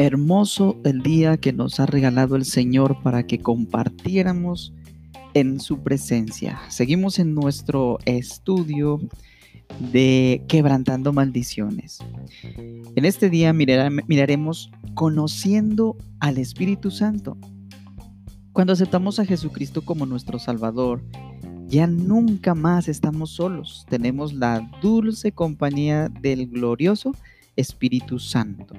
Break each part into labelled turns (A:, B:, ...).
A: Hermoso el día que nos ha regalado el Señor para que compartiéramos en su presencia. Seguimos en nuestro estudio de quebrantando maldiciones. En este día miraremos conociendo al Espíritu Santo. Cuando aceptamos a Jesucristo como nuestro Salvador, ya nunca más estamos solos. Tenemos la dulce compañía del glorioso Espíritu Santo.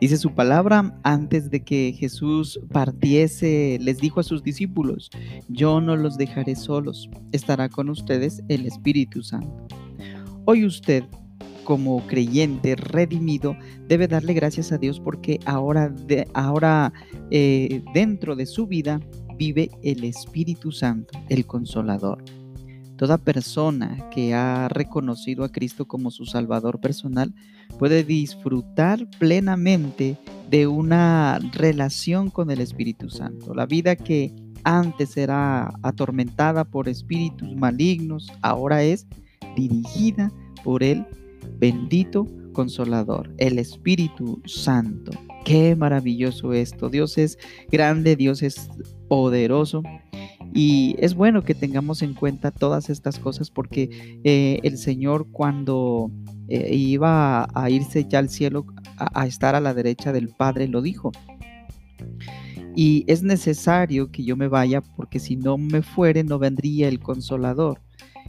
A: Dice su palabra, antes de que Jesús partiese, les dijo a sus discípulos, yo no los dejaré solos, estará con ustedes el Espíritu Santo. Hoy usted, como creyente redimido, debe darle gracias a Dios porque ahora, de, ahora eh, dentro de su vida vive el Espíritu Santo, el Consolador. Toda persona que ha reconocido a Cristo como su Salvador personal puede disfrutar plenamente de una relación con el Espíritu Santo. La vida que antes era atormentada por espíritus malignos, ahora es dirigida por el bendito consolador, el Espíritu Santo. Qué maravilloso esto. Dios es grande, Dios es poderoso y es bueno que tengamos en cuenta todas estas cosas porque eh, el Señor cuando eh, iba a, irse ya al cielo, a, a estar a la derecha del Padre, lo dijo. Y es necesario que yo me vaya porque si no me fuere no vendría el consolador.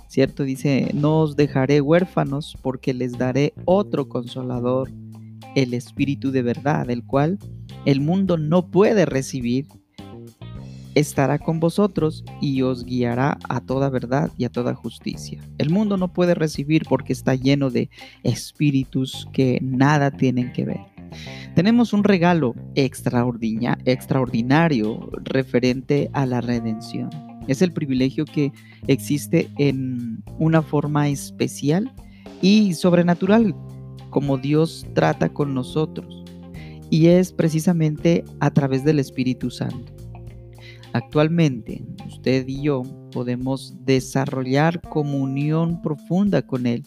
A: ¿Cierto? Dice, no os dejaré huérfanos porque les daré otro consolador, el Espíritu de verdad, el cual el mundo no puede recibir estará con vosotros y os guiará a toda verdad y a toda justicia. El mundo no puede recibir porque está lleno de espíritus que nada tienen que ver. Tenemos un regalo extraordinario referente a la redención. Es el privilegio que existe en una forma especial y sobrenatural como Dios trata con nosotros. Y es precisamente a través del Espíritu Santo. Actualmente, usted y yo podemos desarrollar comunión profunda con Él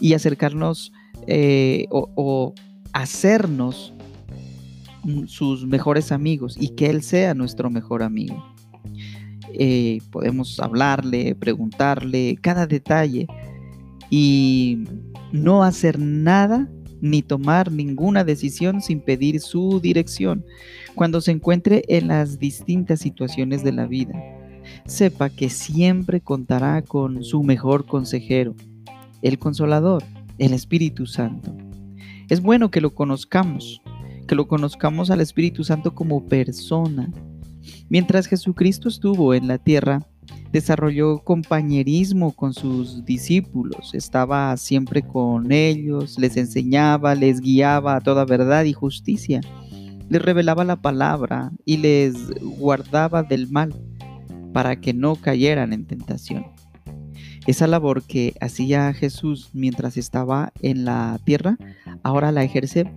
A: y acercarnos eh, o, hacernos sus mejores amigos y que Él sea nuestro mejor amigo. Eh, podemos hablarle, preguntarle cada detalle y no hacer nada ni tomar ninguna decisión sin pedir su dirección cuando se encuentre en las distintas situaciones de la vida. Sepa que siempre contará con su mejor consejero, el consolador, el Espíritu Santo. Es bueno que lo conozcamos, que lo conozcamos al Espíritu Santo como persona. Mientras Jesucristo estuvo en la tierra, desarrolló compañerismo con sus discípulos, estaba siempre con ellos, les enseñaba, les guiaba a toda verdad y justicia, les revelaba la palabra y les guardaba del mal para que no cayeran en tentación. Esa labor que hacía Jesús mientras estaba en la tierra, ahora la ejerce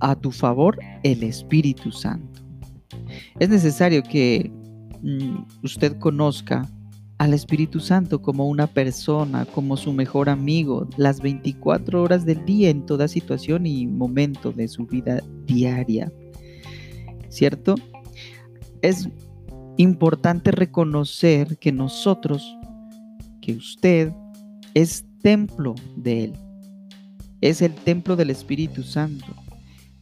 A: a tu favor el Espíritu Santo. Es necesario que usted conozca al Espíritu Santo como una persona, como su mejor amigo, las 24 horas del día en toda situación y momento de su vida diaria. ¿Cierto? Es importante reconocer que nosotros, que usted es templo de Él. Es el templo del Espíritu Santo.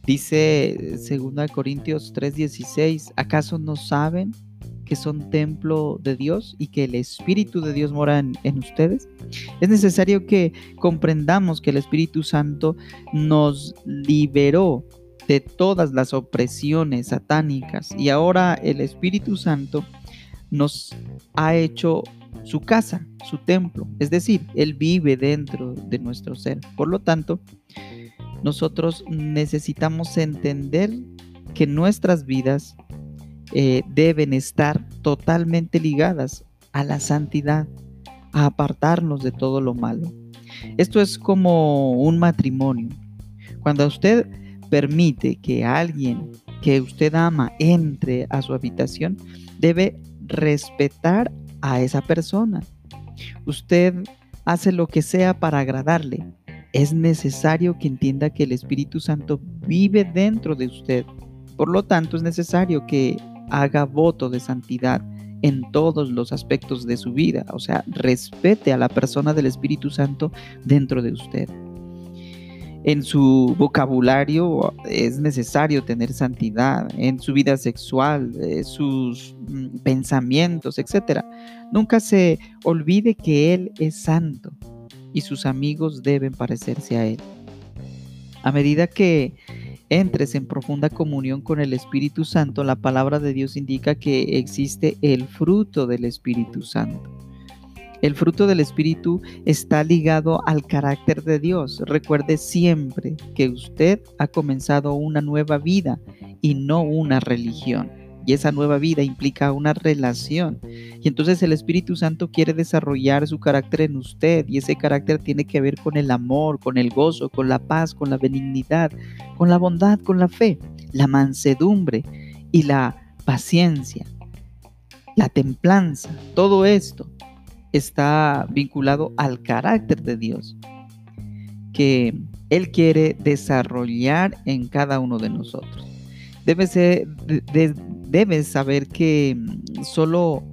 A: Dice 2 Corintios 3:16, ¿acaso no saben que son templo de Dios y que el Espíritu de Dios mora en, ustedes? Es necesario que comprendamos que el Espíritu Santo nos liberó de todas las opresiones satánicas y ahora el Espíritu Santo nos ha hecho su casa, su templo, es decir, Él vive dentro de nuestro ser. Por lo tanto, nosotros necesitamos entender que nuestras vidas eh, deben estar totalmente ligadas a la santidad, a apartarnos de todo lo malo. Esto es como un matrimonio. Cuando usted permite que alguien que usted ama entre a su habitación, debe respetar a esa persona. Usted hace lo que sea para agradarle. es necesario que entienda que el Espíritu Santo vive dentro de usted. Por lo tanto, es necesario que haga voto de santidad en todos los aspectos de su vida, o sea, respete a la persona del Espíritu Santo dentro de usted. En su vocabulario es necesario tener santidad, en su vida sexual, eh, sus mm, pensamientos, etc. Nunca se olvide que Él es santo y sus amigos deben parecerse a Él. A medida que entres en profunda comunión con el Espíritu Santo, la palabra de Dios indica que existe el fruto del Espíritu Santo. El fruto del Espíritu está ligado al carácter de Dios. Recuerde siempre que usted ha comenzado una nueva vida y no una religión. Y esa nueva vida implica una relación. Y entonces el Espíritu Santo quiere desarrollar su carácter en usted. Y ese carácter tiene que ver con el amor, con el gozo, con la paz, con la benignidad, con la bondad, con la fe, la mansedumbre y la paciencia, la templanza. Todo esto está vinculado al carácter de Dios que Él quiere desarrollar en cada uno de nosotros. Debe ser, debes saber que mm, solo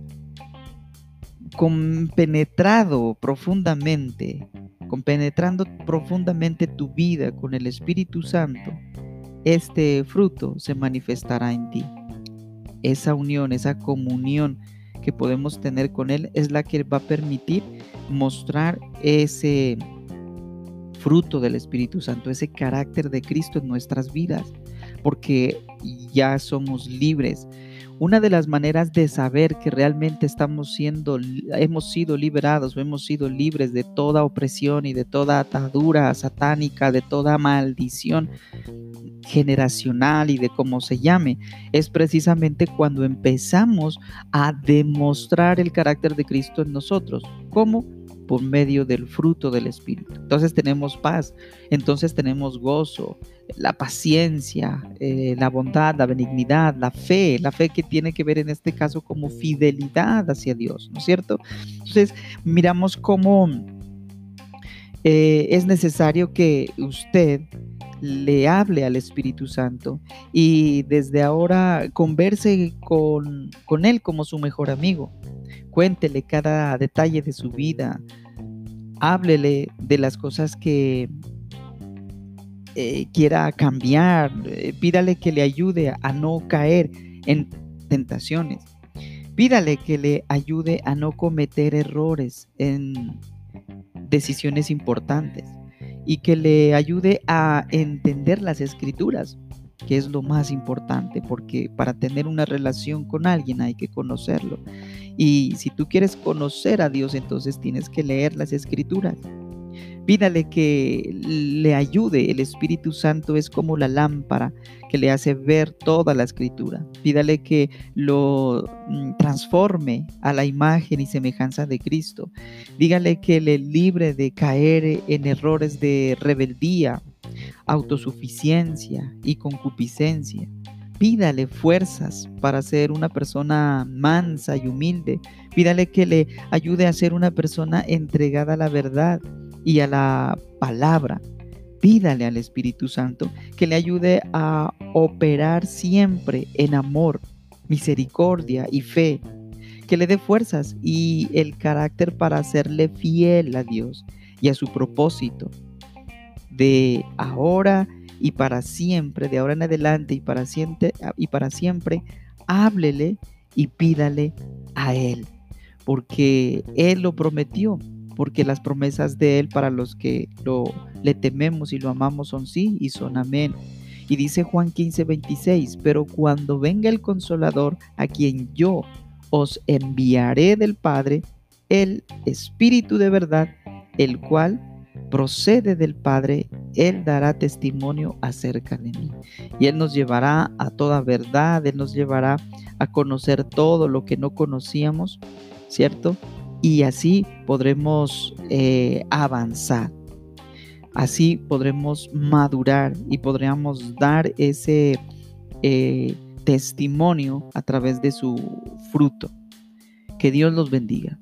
A: compenetrado profundamente, compenetrando profundamente tu vida con el Espíritu Santo, este fruto se manifestará en ti. Esa unión, esa comunión que podemos tener con Él es la que va a permitir mostrar ese fruto del Espíritu Santo, ese carácter de Cristo en nuestras vidas porque ya somos libres. Una de las maneras de saber que realmente estamos siendo, hemos sido liberados o hemos sido libres de toda opresión y de toda atadura satánica, de toda maldición generacional y de cómo se llame, es precisamente cuando empezamos a demostrar el carácter de Cristo en nosotros. ¿Cómo? Por medio del fruto del Espíritu. Entonces tenemos paz, entonces tenemos gozo, la paciencia, eh, la bondad, la benignidad, la fe, la fe que tiene que ver en este caso como fidelidad hacia Dios, ¿no es cierto? Entonces miramos cómo eh, es necesario que usted le hable al Espíritu Santo y desde ahora converse con, con Él como su mejor amigo. Cuéntele cada detalle de su vida. Háblele de las cosas que eh, quiera cambiar. Eh, pídale que le ayude a no caer en tentaciones. Pídale que le ayude a no cometer errores en decisiones importantes y que le ayude a entender las escrituras, que es lo más importante, porque para tener una relación con alguien hay que conocerlo. Y si tú quieres conocer a Dios, entonces tienes que leer las escrituras. Pídale que le ayude. El Espíritu Santo es como la lámpara que le hace ver toda la escritura. Pídale que lo mm, transforme a la imagen y semejanza de Cristo. Dígale que le libre de caer en errores de rebeldía, autosuficiencia y concupiscencia. Pídale fuerzas para ser una persona mansa y humilde. Pídale que le ayude a ser una persona entregada a la verdad y a la palabra. Pídale al Espíritu Santo que le ayude a operar siempre en amor, misericordia y fe, que le dé fuerzas y el carácter para serle fiel a Dios y a su propósito de ahora y para siempre, de ahora en adelante y para siempre, y para siempre, háblele y pídale a Él, porque Él lo prometió porque las promesas de Él para los que lo, le tememos y lo amamos son sí y son amén. Y dice Juan 15, 26, pero cuando venga el consolador a quien yo os enviaré del Padre, el Espíritu de verdad, el cual procede del Padre, Él dará testimonio acerca de mí. Y Él nos llevará a toda verdad, Él nos llevará a conocer todo lo que no conocíamos, ¿cierto? y así podremos eh, avanzar. Así podremos madurar y podremos dar ese eh, testimonio a través de su fruto. Que Dios los bendiga.